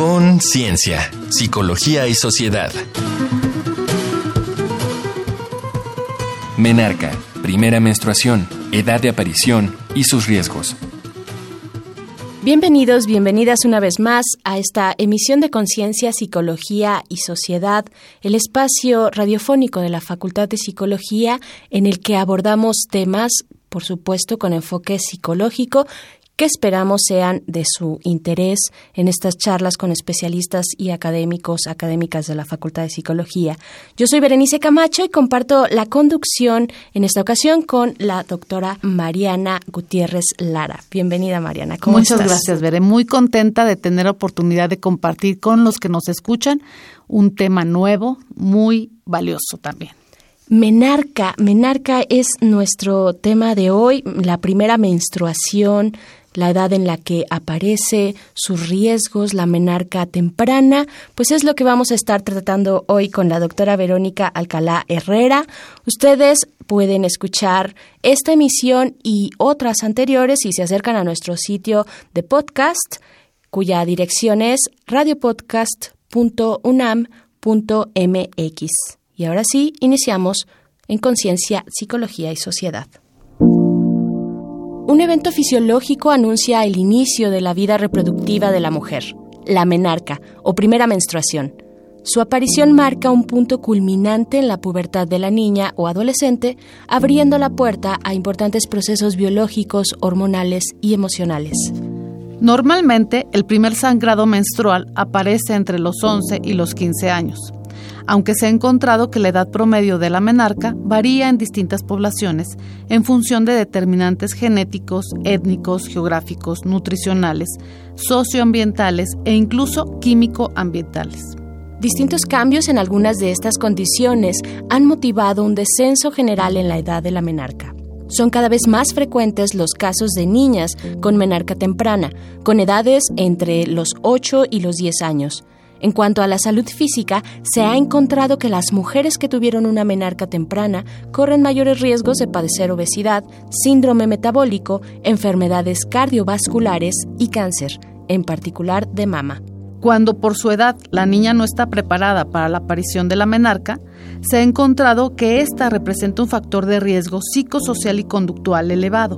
Conciencia, Psicología y Sociedad. Menarca, primera menstruación, edad de aparición y sus riesgos. Bienvenidos, bienvenidas una vez más a esta emisión de Conciencia, Psicología y Sociedad, el espacio radiofónico de la Facultad de Psicología en el que abordamos temas, por supuesto, con enfoque psicológico que esperamos sean de su interés en estas charlas con especialistas y académicos, académicas de la Facultad de Psicología. Yo soy Berenice Camacho y comparto la conducción en esta ocasión con la doctora Mariana Gutiérrez Lara. Bienvenida, Mariana. ¿Cómo Muchas gracias, Bere. Muy contenta de tener la oportunidad de compartir con los que nos escuchan un tema nuevo, muy valioso también. Menarca, menarca es nuestro tema de hoy, la primera menstruación, la edad en la que aparece, sus riesgos, la menarca temprana, pues es lo que vamos a estar tratando hoy con la doctora Verónica Alcalá Herrera. Ustedes pueden escuchar esta emisión y otras anteriores si se acercan a nuestro sitio de podcast, cuya dirección es radiopodcast.unam.mx. Y ahora sí, iniciamos en Conciencia, Psicología y Sociedad. Un evento fisiológico anuncia el inicio de la vida reproductiva de la mujer, la menarca o primera menstruación. Su aparición marca un punto culminante en la pubertad de la niña o adolescente, abriendo la puerta a importantes procesos biológicos, hormonales y emocionales. Normalmente, el primer sangrado menstrual aparece entre los 11 y los 15 años aunque se ha encontrado que la edad promedio de la menarca varía en distintas poblaciones en función de determinantes genéticos, étnicos, geográficos, nutricionales, socioambientales e incluso químico-ambientales. Distintos cambios en algunas de estas condiciones han motivado un descenso general en la edad de la menarca. Son cada vez más frecuentes los casos de niñas con menarca temprana, con edades entre los 8 y los 10 años, en cuanto a la salud física, se ha encontrado que las mujeres que tuvieron una menarca temprana corren mayores riesgos de padecer obesidad, síndrome metabólico, enfermedades cardiovasculares y cáncer, en particular de mama. Cuando por su edad la niña no está preparada para la aparición de la menarca, se ha encontrado que ésta representa un factor de riesgo psicosocial y conductual elevado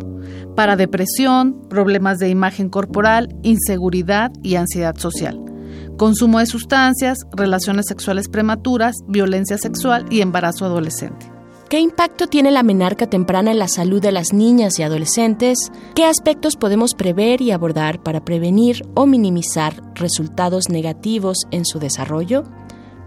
para depresión, problemas de imagen corporal, inseguridad y ansiedad social consumo de sustancias, relaciones sexuales prematuras, violencia sexual y embarazo adolescente. ¿Qué impacto tiene la menarca temprana en la salud de las niñas y adolescentes? ¿Qué aspectos podemos prever y abordar para prevenir o minimizar resultados negativos en su desarrollo?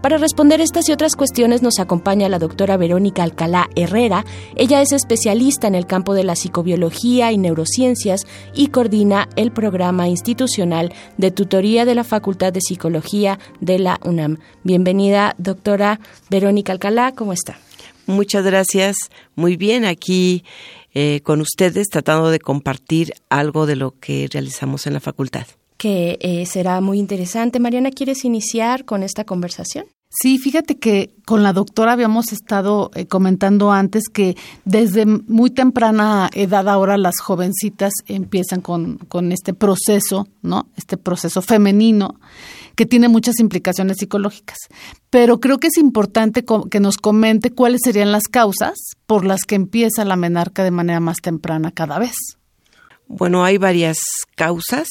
Para responder estas y otras cuestiones nos acompaña la doctora Verónica Alcalá Herrera. Ella es especialista en el campo de la psicobiología y neurociencias y coordina el programa institucional de tutoría de la Facultad de Psicología de la UNAM. Bienvenida, doctora Verónica Alcalá, ¿cómo está? Muchas gracias. Muy bien, aquí eh, con ustedes tratando de compartir algo de lo que realizamos en la facultad que eh, será muy interesante. Mariana, ¿quieres iniciar con esta conversación? Sí, fíjate que con la doctora habíamos estado eh, comentando antes que desde muy temprana edad ahora las jovencitas empiezan con, con este proceso, ¿no? Este proceso femenino que tiene muchas implicaciones psicológicas. Pero creo que es importante que nos comente cuáles serían las causas por las que empieza la menarca de manera más temprana cada vez. Bueno, hay varias causas.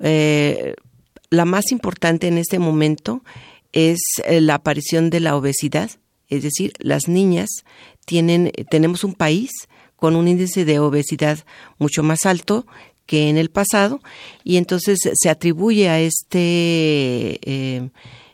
Eh, la más importante en este momento eh, la aparición de la obesidad, es decir, las niñas tienen, tenemos un país con un índice de obesidad mucho más alto que en el pasado y entonces se atribuye a este eh,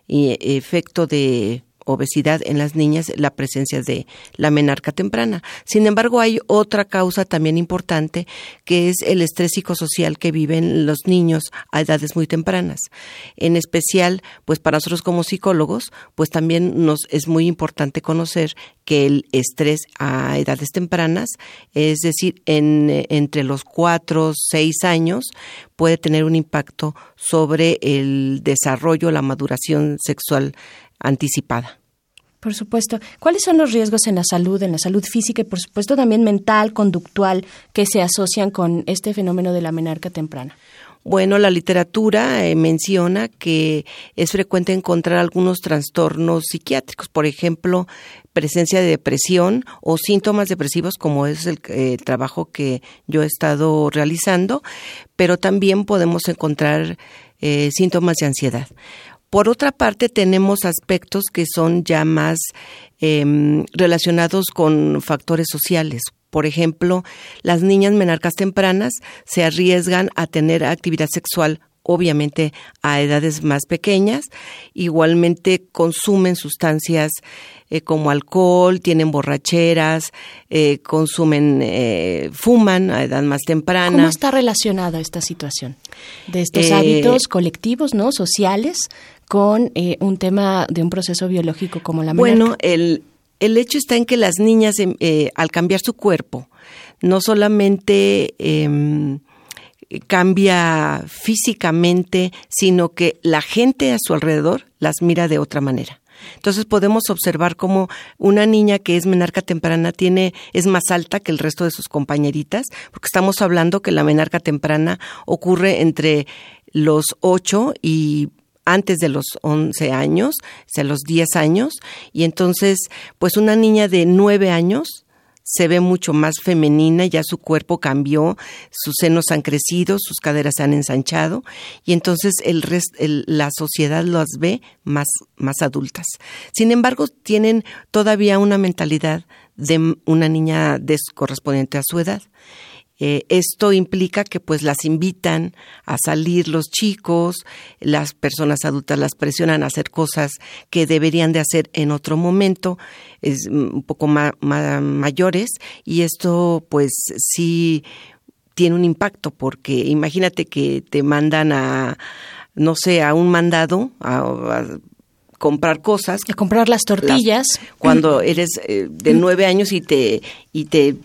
efecto de obesidad en las niñas la presencia de la menarca temprana. Sin embargo, hay otra causa también importante que es el estrés psicosocial que viven los niños a edades muy tempranas. En especial, pues para nosotros como psicólogos, pues también nos es muy importante conocer que el estrés a edades tempranas, es decir, en, entre los cuatro, seis años, puede tener un impacto sobre el desarrollo, la maduración sexual anticipada. Por supuesto. ¿Cuáles son los riesgos en la salud, en la salud física y por supuesto también mental, conductual, que se asocian con este fenómeno de la menarca temprana? Bueno, la literatura eh, menciona que es frecuente encontrar algunos trastornos psiquiátricos, por ejemplo, presencia de depresión o síntomas depresivos, como es el eh, trabajo que yo he estado realizando, pero también podemos encontrar eh, síntomas de ansiedad. Por otra parte, tenemos aspectos que son ya más em, relacionados con factores sociales. Por ejemplo, las niñas menarcas tempranas se arriesgan a tener actividad sexual obviamente a edades más pequeñas. Igualmente consumen sustancias eh, como alcohol, tienen borracheras, eh, consumen, eh, fuman a edad más temprana. ¿Cómo está relacionada esta situación de estos hábitos colectivos, no, sociales, con un tema de un proceso biológico como la Bueno, el el hecho está en que las niñas, em, al cambiar su cuerpo, no solamente em, cambia físicamente, sino que la gente a su alrededor las mira de otra manera. Entonces podemos observar cómo una niña que es menarca temprana tiene, es más alta que el resto de sus compañeritas, porque estamos hablando que la menarca temprana ocurre entre los 8 y antes de los 11 años, o sea, los 10 años, y entonces, pues una niña de 9 años se ve mucho más femenina, ya su cuerpo cambió, sus senos han crecido, sus caderas se han ensanchado y entonces el, la sociedad las ve más, más adultas. Sin embargo, tienen todavía una mentalidad de una niña correspondiente a su edad. Eh, esto implica que pues las invitan a salir los chicos, las personas adultas las presionan a hacer cosas que deberían de hacer en otro momento, es un poco más, mayores y esto pues sí tiene un impacto porque imagínate que te mandan a no sé, a un mandado a, comprar cosas. A comprar las tortillas. cuando eres eh, de nueve años y te, y te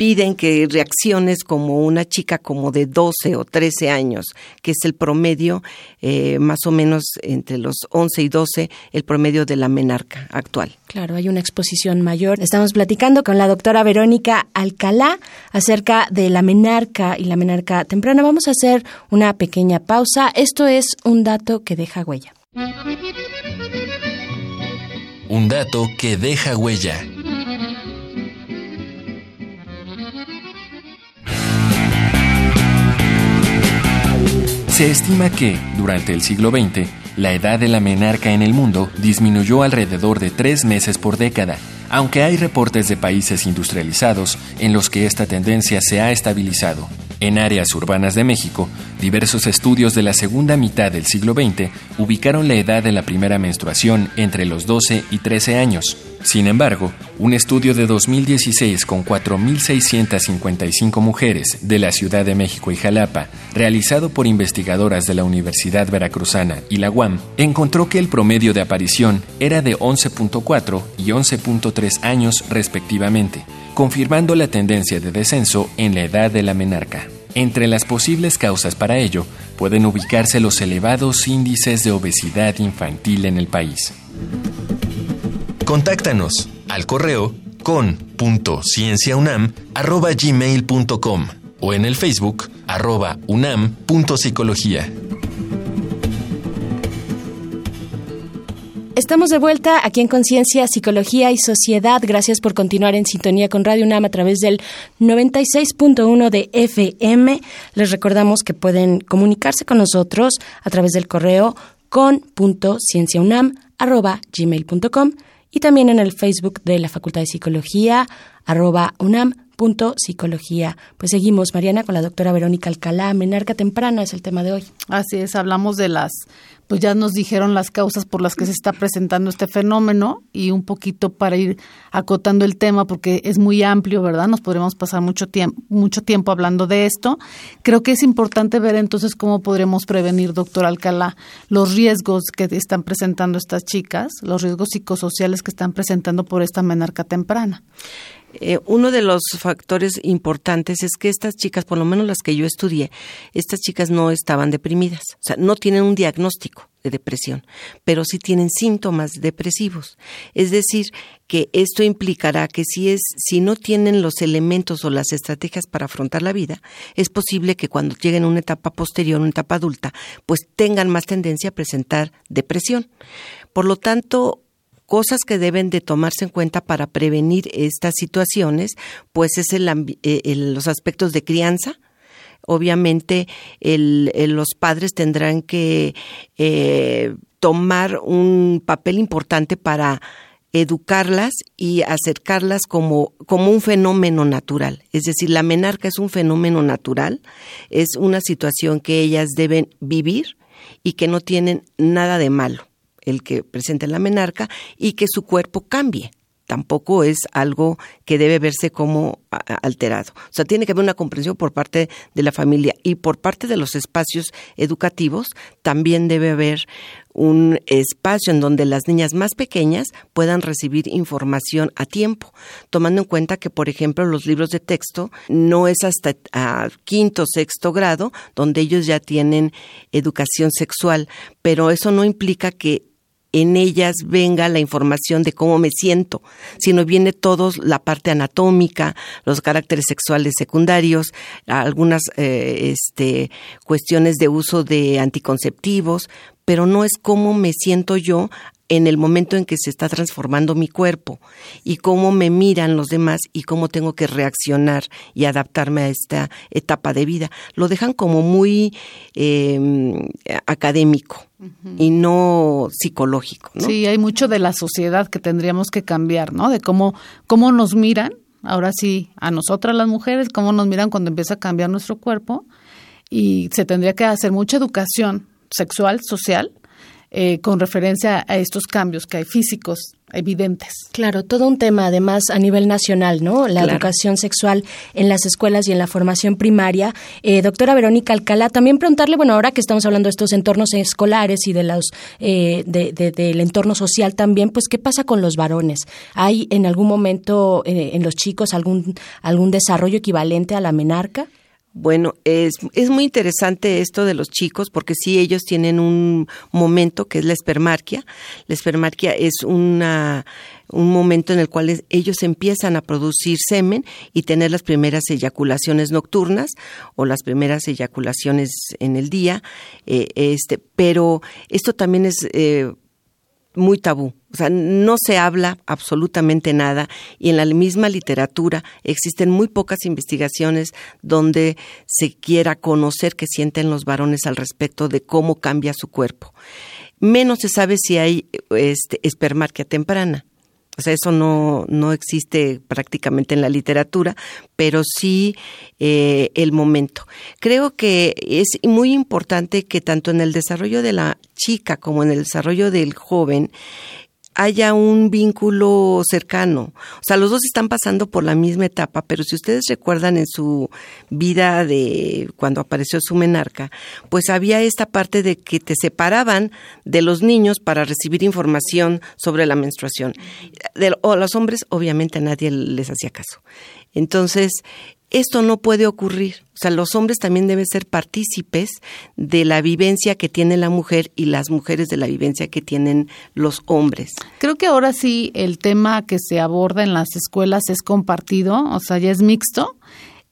piden que reacciones como una chica como de 12 o 13 años, que es el promedio eh, más o menos entre los 11 y 12, el promedio de la menarca actual. Claro, hay una exposición mayor. Estamos platicando con la doctora Verónica Alcalá acerca de la menarca y la menarca temprana. Vamos a hacer una pequeña pausa. Esto es un dato que deja huella. Un dato que deja huella. Se estima que, durante el siglo XX, la edad de la menarca en el mundo disminuyó alrededor de tres meses por década, aunque hay reportes de países industrializados en los que esta tendencia se ha estabilizado. En áreas urbanas de México, diversos estudios de la segunda mitad del siglo XX ubicaron la edad de la primera menstruación entre los 12 y 13 años. Sin embargo, un estudio de 2016 con 4.655 mujeres de la Ciudad de México y Jalapa, realizado por investigadoras de la Universidad Veracruzana y la UAM, encontró que el promedio de aparición era de 11.4 y 11.3 años respectivamente confirmando la tendencia de descenso en la edad de la menarca. Entre las posibles causas para ello pueden ubicarse los elevados índices de obesidad infantil en el país. Contáctanos al correo con.cienciaunam.gmail.com o en el Facebook arroba unam.psicología. Estamos de vuelta aquí en Conciencia, Psicología y Sociedad. Gracias por continuar en sintonía con Radio UNAM a través del 96.1 de FM. Les recordamos que pueden comunicarse con nosotros a través del correo con.cienciaunam.gmail.com y también en el Facebook de la Facultad de Psicología, arroba unam psicología. Pues seguimos, Mariana, con la doctora Verónica Alcalá. Menarca temprana es el tema de hoy. Así es, hablamos de las, pues ya nos dijeron las causas por las que se está presentando este fenómeno y un poquito para ir acotando el tema porque es muy amplio, ¿verdad? Nos podremos pasar mucho tiempo, mucho tiempo hablando de esto. Creo que es importante ver entonces cómo podremos prevenir, doctor Alcalá, los riesgos que están presentando estas chicas, los riesgos psicosociales que están presentando por esta menarca temprana. Eh, uno de los factores importantes es que estas chicas, por lo menos las que yo estudié, estas chicas no estaban deprimidas, o sea, no tienen un diagnóstico de depresión, pero sí tienen síntomas depresivos. Es decir, que esto implicará que si es si no tienen los elementos o las estrategias para afrontar la vida, es posible que cuando lleguen a una etapa posterior, una etapa adulta, pues tengan más tendencia a presentar depresión. Por lo tanto, cosas que deben de tomarse en cuenta para prevenir estas situaciones, pues es el, eh, los aspectos de crianza, obviamente los padres tendrán que eh, tomar un papel importante para educarlas y acercarlas como, como un fenómeno natural. Es decir, la menarca es un fenómeno natural, es una situación que ellas deben vivir y que no tienen nada de malo el que presente la menarca y que su cuerpo cambie. Tampoco es algo que debe verse como alterado. O sea, tiene que haber una comprensión por parte de la familia y por parte de los espacios educativos también debe haber un espacio en donde las niñas más pequeñas puedan recibir información a tiempo, tomando en cuenta que, por ejemplo, los libros de texto no es hasta a quinto o sexto grado donde ellos ya tienen educación sexual, pero eso no implica que en ellas venga la información de cómo me siento, sino viene todo la parte anatómica, los caracteres sexuales secundarios, algunas eh, este, cuestiones de uso de anticonceptivos, pero no es cómo me siento yo en el momento en que se está transformando mi cuerpo y cómo me miran los demás y cómo tengo que reaccionar y adaptarme a esta etapa de vida. Lo dejan como muy em, académico y no psicológico. ¿no? Sí, hay mucho de la sociedad que tendríamos que cambiar, ¿no? De cómo, cómo nos miran, ahora sí, a nosotras las mujeres, cómo nos miran cuando empieza a cambiar nuestro cuerpo y se tendría que hacer mucha educación sexual, social, eh, con referencia a estos cambios que hay físicos evidentes. Claro, todo un tema además a nivel nacional, ¿no? La educación sexual en las escuelas y en la formación primaria. Eh, doctora Verónica Alcalá, también preguntarle, bueno, ahora que estamos hablando de estos entornos escolares y de los eh, del entorno social también, pues, ¿qué pasa con los varones? ¿Hay en algún momento en los chicos algún, algún desarrollo equivalente a la menarca? Bueno, es, es muy interesante esto de los chicos porque sí ellos tienen un momento que es la espermarquia. La espermarquia es una, un momento en el cual ellos empiezan a producir semen y tener las primeras eyaculaciones nocturnas o las primeras eyaculaciones en el día. Eh, este, pero esto también es eh, muy tabú. O sea, no se habla absolutamente nada y en la misma literatura existen muy pocas investigaciones donde se quiera conocer qué sienten los varones al respecto de cómo cambia su cuerpo. Menos se sabe si hay este, espermarquia temprana. O sea, eso no, no existe prácticamente en la literatura, pero sí eh, el momento. Creo que es muy importante que tanto en el desarrollo de la chica como en el desarrollo del joven haya un vínculo cercano. O sea, los dos están pasando por la misma etapa, pero si ustedes recuerdan en su vida de cuando apareció su menarca, pues había esta parte de que te separaban de los niños para recibir información sobre la menstruación. o los hombres, obviamente a nadie les hacía caso. Entonces, esto no puede ocurrir. O sea, los hombres también deben ser partícipes de la vivencia que tiene la mujer y las mujeres de la vivencia que tienen los hombres. Creo que ahora sí el tema que se aborda en las escuelas es compartido, o sea, ya es mixto.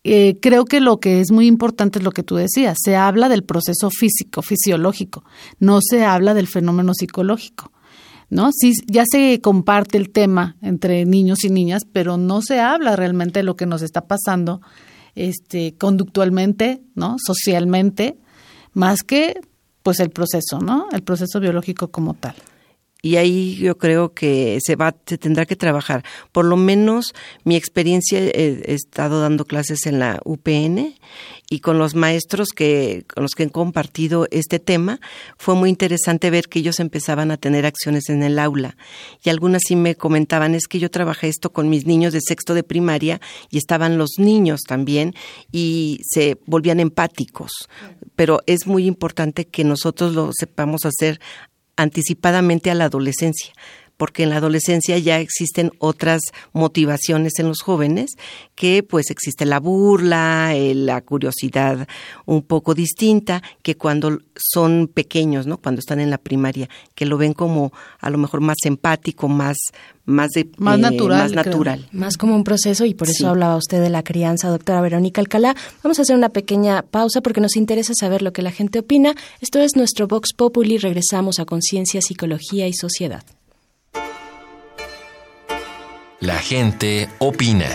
Eh, creo que lo que es muy importante es lo que tú decías, se habla del proceso físico, fisiológico, no se habla del fenómeno psicológico. ¿No? Sí, ya se comparte el tema entre niños y niñas, pero no se habla realmente de lo que nos está pasando este conductualmente, ¿no? socialmente, más que pues el proceso, ¿no? El proceso biológico como tal y ahí yo creo que se va se tendrá que trabajar. Por lo menos mi experiencia he, estado dando clases en la UPN y con los maestros que con los que he compartido este tema fue muy interesante ver que ellos empezaban a tener acciones en el aula. Y algunas sí me comentaban es que yo trabajé esto con mis niños de sexto de primaria y estaban los niños también y se volvían empáticos pero es muy importante que nosotros lo sepamos hacer anticipadamente a la adolescencia porque en la adolescencia ya existen otras motivaciones en los jóvenes, que pues existe la burla, eh, la curiosidad un poco distinta, que cuando son pequeños, ¿no? Cuando están en la primaria, que lo ven como a lo mejor más empático, más más de más eh, natural, más natural. Más como un proceso y por eso hablaba usted de la crianza, doctora Verónica Alcalá. Vamos a hacer una pequeña pausa porque nos interesa saber lo que la gente opina. Esto es nuestro Vox Populi. Regresamos a Conciencia, Psicología y Sociedad. La gente opina.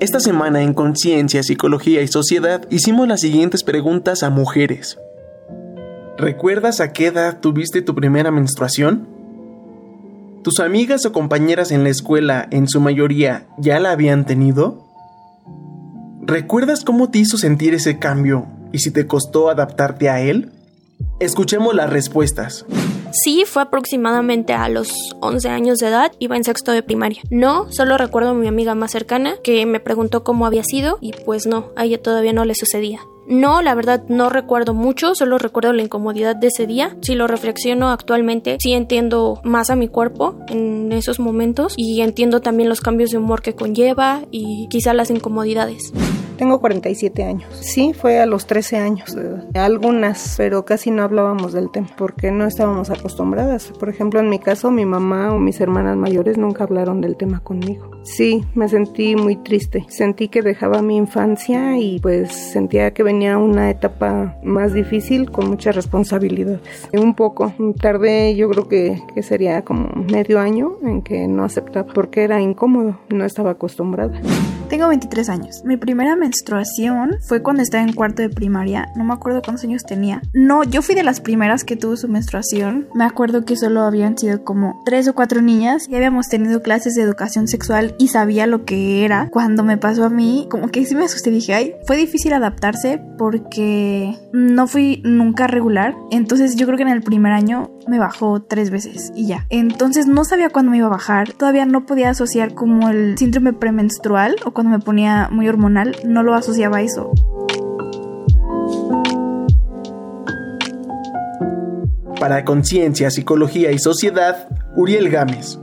Esta semana en Conciencia, Psicología y Sociedad hicimos las siguientes preguntas a mujeres. ¿Recuerdas a qué edad tuviste tu primera menstruación? ¿Tus amigas o compañeras en la escuela, en su mayoría, ya la habían tenido? ¿Recuerdas cómo te hizo sentir ese cambio y si te costó adaptarte a él? Escuchemos las respuestas. Sí, fue aproximadamente a los 11 años de edad, iba en sexto de primaria. No, solo recuerdo a mi amiga más cercana que me preguntó cómo había sido y pues no, a ella todavía no le sucedía. No, la verdad no recuerdo mucho, solo recuerdo la incomodidad de ese día. Si lo reflexiono actualmente, sí entiendo más a mi cuerpo en esos momentos y entiendo también los cambios de humor que conlleva y quizá las incomodidades. Tengo 47 años. Sí, fue a los 13 años Algunas, pero casi no hablábamos del tema porque no estábamos acostumbradas. Por ejemplo, en mi caso, mi mamá o mis hermanas mayores nunca hablaron del tema conmigo. Sí, me sentí muy triste. Sentí que dejaba mi infancia y pues sentía que venía una etapa más difícil con muchas responsabilidades. Un poco, tardé yo creo que, que sería como medio año en que no aceptaba porque era incómodo, no estaba acostumbrada. Tengo 23 años. Mi primera menstruación fue cuando estaba en cuarto de primaria. No me acuerdo cuántos años tenía. No, yo fui de las primeras que tuvo su menstruación. Me acuerdo que solo habían sido como tres o cuatro niñas y habíamos tenido clases de educación sexual y sabía lo que era. Cuando me pasó a mí, como que sí me asusté. Dije, ay, fue difícil adaptarse porque no fui nunca regular. Entonces yo creo que en el primer año me bajó tres veces y ya. Entonces no sabía cuándo me iba a bajar. Todavía no podía asociar como el síndrome premenstrual o cuando me ponía muy hormonal. No lo asociaba a eso. Para Conciencia, Psicología y Sociedad, Uriel Gámez.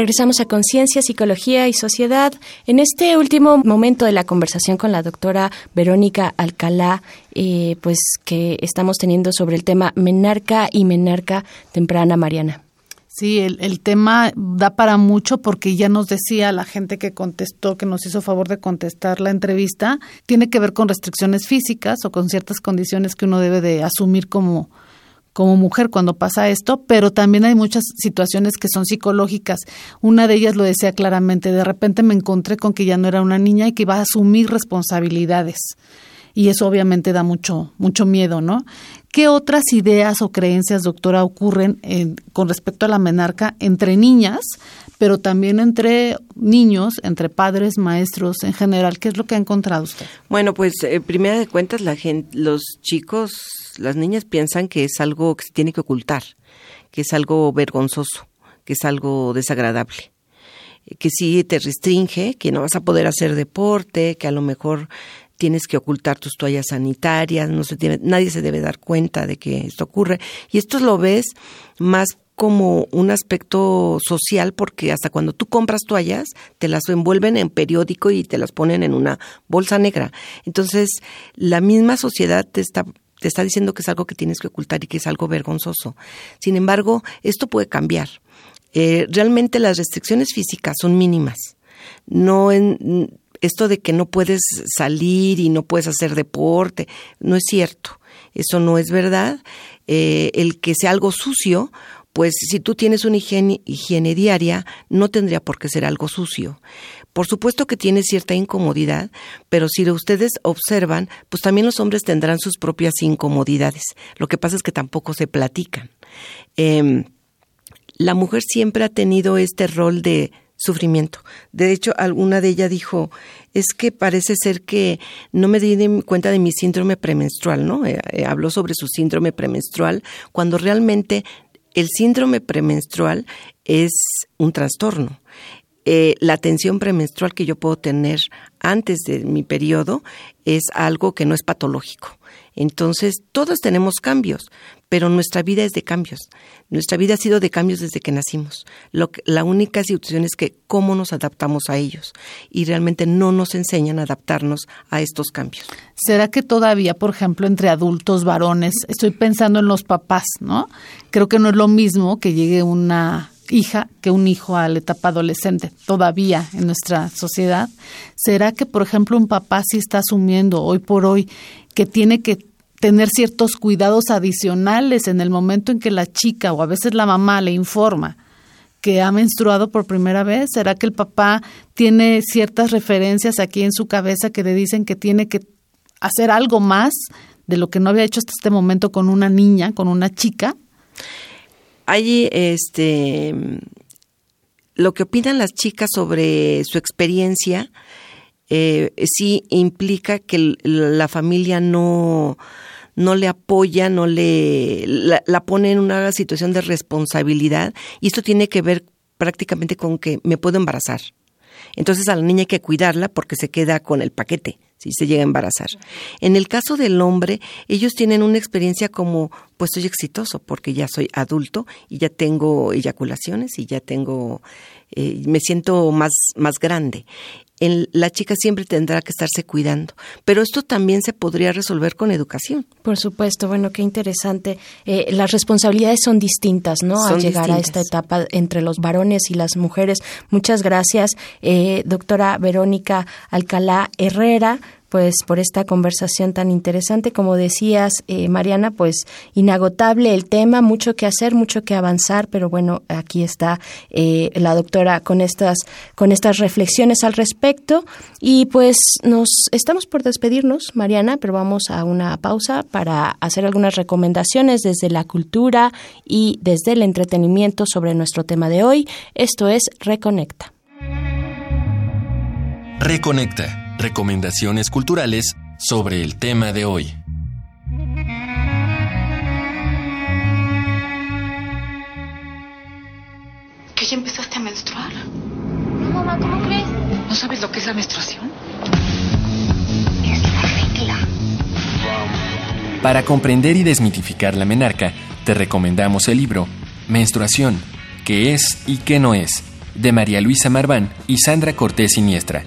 Regresamos a Conciencia, Psicología y Sociedad. En este último momento de la conversación con la doctora Verónica Alcalá, eh, pues que estamos teniendo sobre el tema menarca y menarca temprana, Mariana. Sí, el, el, tema da para mucho porque ya nos decía la gente que contestó, que nos hizo favor de contestar la entrevista, tiene que ver con restricciones físicas o con ciertas condiciones que uno debe de asumir como, como mujer cuando pasa esto, pero también hay muchas situaciones que son psicológicas. Una de ellas lo decía claramente, de repente me encontré con que ya no era una niña y que iba a asumir responsabilidades y eso obviamente da mucho mucho miedo, ¿no? ¿Qué otras ideas o creencias, doctora, ocurren con respecto a la menarca entre niñas, pero también entre niños, entre padres, maestros en general? ¿Qué es lo que ha encontrado usted? Bueno, pues eh, primera de cuentas, la gente, los chicos, las niñas piensan que es algo que se tiene que ocultar, que es algo vergonzoso, que es algo desagradable que sí te restringe, que no vas a poder hacer deporte, que a lo mejor tienes que ocultar tus toallas sanitarias, no se tiene, nadie se debe dar cuenta de que esto ocurre. Y esto lo ves más como un aspecto social porque hasta cuando tú compras toallas te las envuelven en periódico y te las ponen en una bolsa negra. Entonces, la misma sociedad te está te está diciendo que es algo que tienes que ocultar y que es algo vergonzoso. Sin embargo, esto puede cambiar. Eh, realmente las restricciones físicas son mínimas. No en, esto de que no puedes salir y no puedes hacer deporte, no es cierto. Eso no es verdad. Eh, el que sea algo sucio, pues si tú tienes una higiene, diaria, no tendría por qué ser algo sucio. Por supuesto que tiene cierta incomodidad, pero si ustedes observan, pues también los hombres tendrán sus propias incomodidades. Lo que pasa es que tampoco se platican. Em, la mujer siempre ha tenido este rol de sufrimiento. De hecho, alguna de ellas dijo, es que parece ser que no me di cuenta de mi síndrome premenstrual, ¿no? Eh, eh, habló sobre su síndrome premenstrual, cuando realmente el síndrome premenstrual es un trastorno. eh, la tensión premenstrual que yo puedo tener antes de mi periodo es algo que no es patológico. Entonces, todos tenemos cambios, pero nuestra vida es de cambios. Nuestra vida ha sido de cambios desde que nacimos. Lo la única situación es que cómo nos adaptamos a ellos y realmente no nos enseñan a adaptarnos a estos cambios. ¿Será que todavía, por ejemplo, entre adultos varones, estoy pensando en los papás, ¿no? Creo que no es lo mismo que llegue una hija que un hijo a la etapa adolescente, todavía en nuestra sociedad. ¿Será que, por ejemplo, un papá sí está asumiendo hoy por hoy que tiene que tener ciertos cuidados adicionales en el momento en que la chica o a veces la mamá le informa que ha menstruado por primera vez? ¿Será que el papá tiene ciertas referencias aquí en su cabeza que le dicen que tiene que hacer algo más de lo que no había hecho hasta este momento con una niña, con una chica? Hay este lo que opinan las chicas sobre su experiencia eh, sí implica que la familia no no le apoya, no le la, pone en una situación de responsabilidad y esto tiene que ver prácticamente con que me puedo embarazar. Entonces a la niña hay que cuidarla porque se queda con el paquete si se llega a embarazar. En el caso del hombre, ellos tienen una experiencia como, pues soy exitoso porque ya soy adulto y ya tengo eyaculaciones y ya tengo, eh, me siento más, más grande. La chica siempre tendrá que estarse cuidando. Pero esto también se podría resolver con educación. Por supuesto, bueno, qué interesante. Eh, las responsabilidades son distintas, ¿no? Al llegar a esta etapa entre los varones y las mujeres. Muchas gracias, eh, doctora Verónica Alcalá Herrera pues por esta conversación tan interesante. Como decías, eh, Mariana, pues inagotable el tema, mucho que hacer, mucho que avanzar, pero bueno, aquí está eh, la doctora con estas, con estas reflexiones al respecto. Y pues nos estamos por despedirnos, Mariana, pero vamos a una pausa para hacer algunas recomendaciones desde la cultura y desde el entretenimiento sobre nuestro tema de hoy. Esto es Reconecta. Reconecta recomendaciones culturales sobre el tema de hoy. ¿Que ya empezaste a menstruar? No, mamá, ¿cómo crees? ¿No sabes lo que es la menstruación? Es la regla. Para comprender y desmitificar la menarca, te recomendamos el libro Menstruación, qué es y qué no es, de María Luisa Marván y Sandra Cortés Siniestra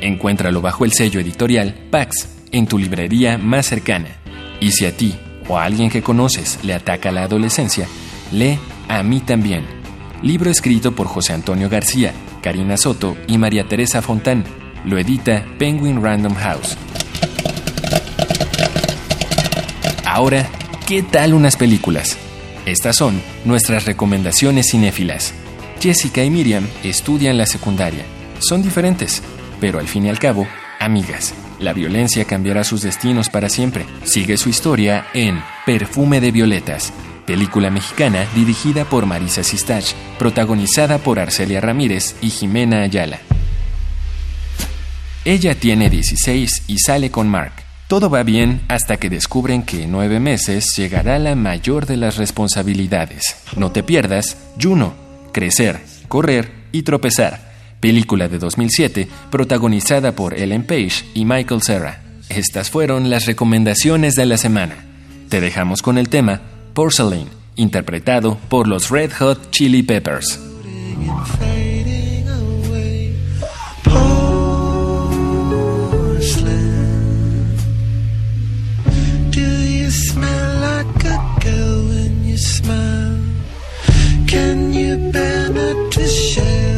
Encuéntralo bajo el sello editorial Pax en tu librería más cercana. Y si a ti o a alguien que conoces le ataca la adolescencia, lee A mí también. Libro escrito por José Antonio García, Karina Soto y María Teresa Fontán. Lo edita Penguin Random House. Ahora, ¿qué tal unas películas? Estas son nuestras recomendaciones cinéfilas. Jessica y Miriam estudian la secundaria. Son diferentes, pero al fin y al cabo, amigas. La violencia cambiará sus destinos para siempre. Sigue su historia en Perfume de Violetas, película mexicana dirigida por Marisa Sistach, protagonizada por Arcelia Ramírez y Jimena Ayala. Ella tiene 16 y sale con Mark. Todo va bien hasta que descubren que en nueve meses llegará la mayor de las responsabilidades. No te pierdas, Juno, crecer, correr y tropezar película de 2007 protagonizada por Ellen Page y Michael Serra. Estas fueron las recomendaciones de la semana. Te dejamos con el tema Porcelain, interpretado por los Red Hot Chili Peppers. Can you bear to share?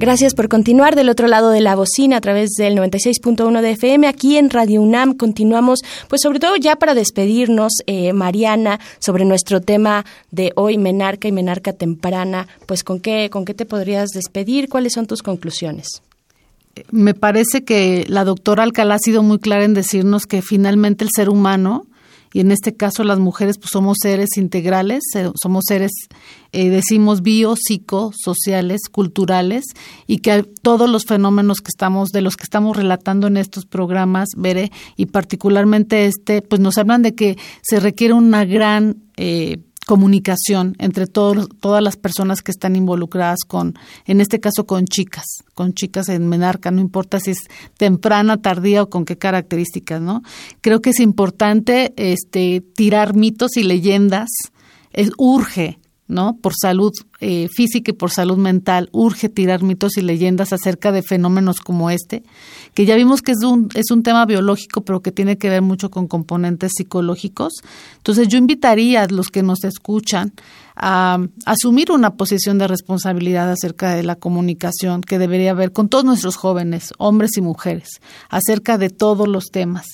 Gracias por continuar del otro lado de la bocina a través del 96.1 de FM. Aquí en Radio UNAM continuamos, pues sobre todo ya para despedirnos, eh, Mariana, sobre nuestro tema de hoy, menarca y menarca temprana. Pues con qué, con qué te podrías despedir, cuáles son tus conclusiones. Me parece que la doctora Alcalá ha sido muy clara en decirnos que finalmente el ser humano y en este caso las mujeres pues somos seres integrales, eh, somos seres, eh, decimos, bio, psico, sociales, culturales, y que todos los fenómenos que estamos, de los que estamos relatando en estos programas, veré, y particularmente este, pues nos hablan de que se requiere una gran eh, comunicación entre todas las personas que están involucradas con, en este caso con chicas, con chicas en menarca, no importa si es temprana, tardía o con qué características, ¿no? Creo que es importante este, tirar mitos y leyendas, es, urge ¿no? Por salud eh, física y por salud mental, urge tirar mitos y leyendas acerca de fenómenos como este, que ya vimos que es un, es un tema biológico, pero que tiene que ver mucho con componentes psicológicos. Entonces yo invitaría a los que nos escuchan a, asumir una posición de responsabilidad acerca de la comunicación que debería haber con todos nuestros jóvenes, hombres y mujeres, acerca de todos los temas.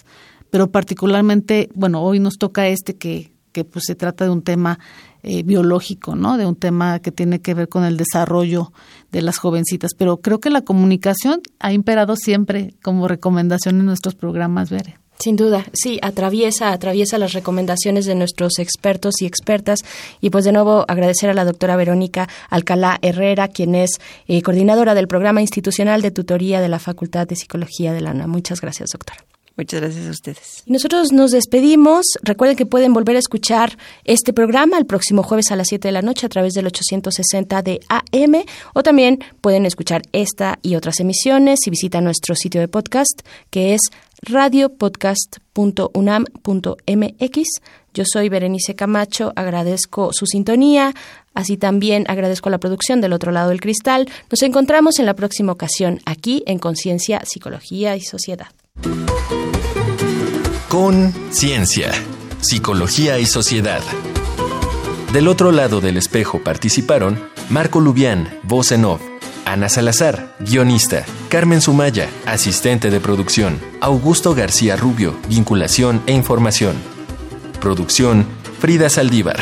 Pero particularmente, bueno, hoy nos toca este que, que pues se trata de un tema eh, biológico, ¿no? De un tema que tiene que ver con el desarrollo de las jovencitas. Pero creo que la comunicación ha imperado siempre como recomendación en nuestros programas, Bere. Sin duda, sí, atraviesa, atraviesa las recomendaciones de nuestros expertos y expertas. Y pues de nuevo agradecer a la doctora Verónica Alcalá Herrera, quien es eh, coordinadora del programa institucional de tutoría de la Facultad de Psicología de la UNA. Muchas gracias, doctora. Muchas gracias a ustedes. Nosotros nos despedimos. Recuerden que pueden volver a escuchar este programa el próximo jueves a las 7 de la noche a través del 860 de AM o también pueden escuchar esta y otras emisiones si visitan nuestro sitio de podcast que es radiopodcast.unam.mx. Yo soy Berenice Camacho, agradezco su sintonía, así también agradezco la producción del otro lado del cristal. Nos encontramos en la próxima ocasión aquí en Conciencia, Psicología y Sociedad. Con Ciencia, Psicología y Sociedad. Del otro lado del espejo participaron Marco Lubián, voz en off, Ana Salazar, guionista, Carmen Sumaya, asistente de producción, Augusto García Rubio, vinculación e información. Producción, Frida Saldívar.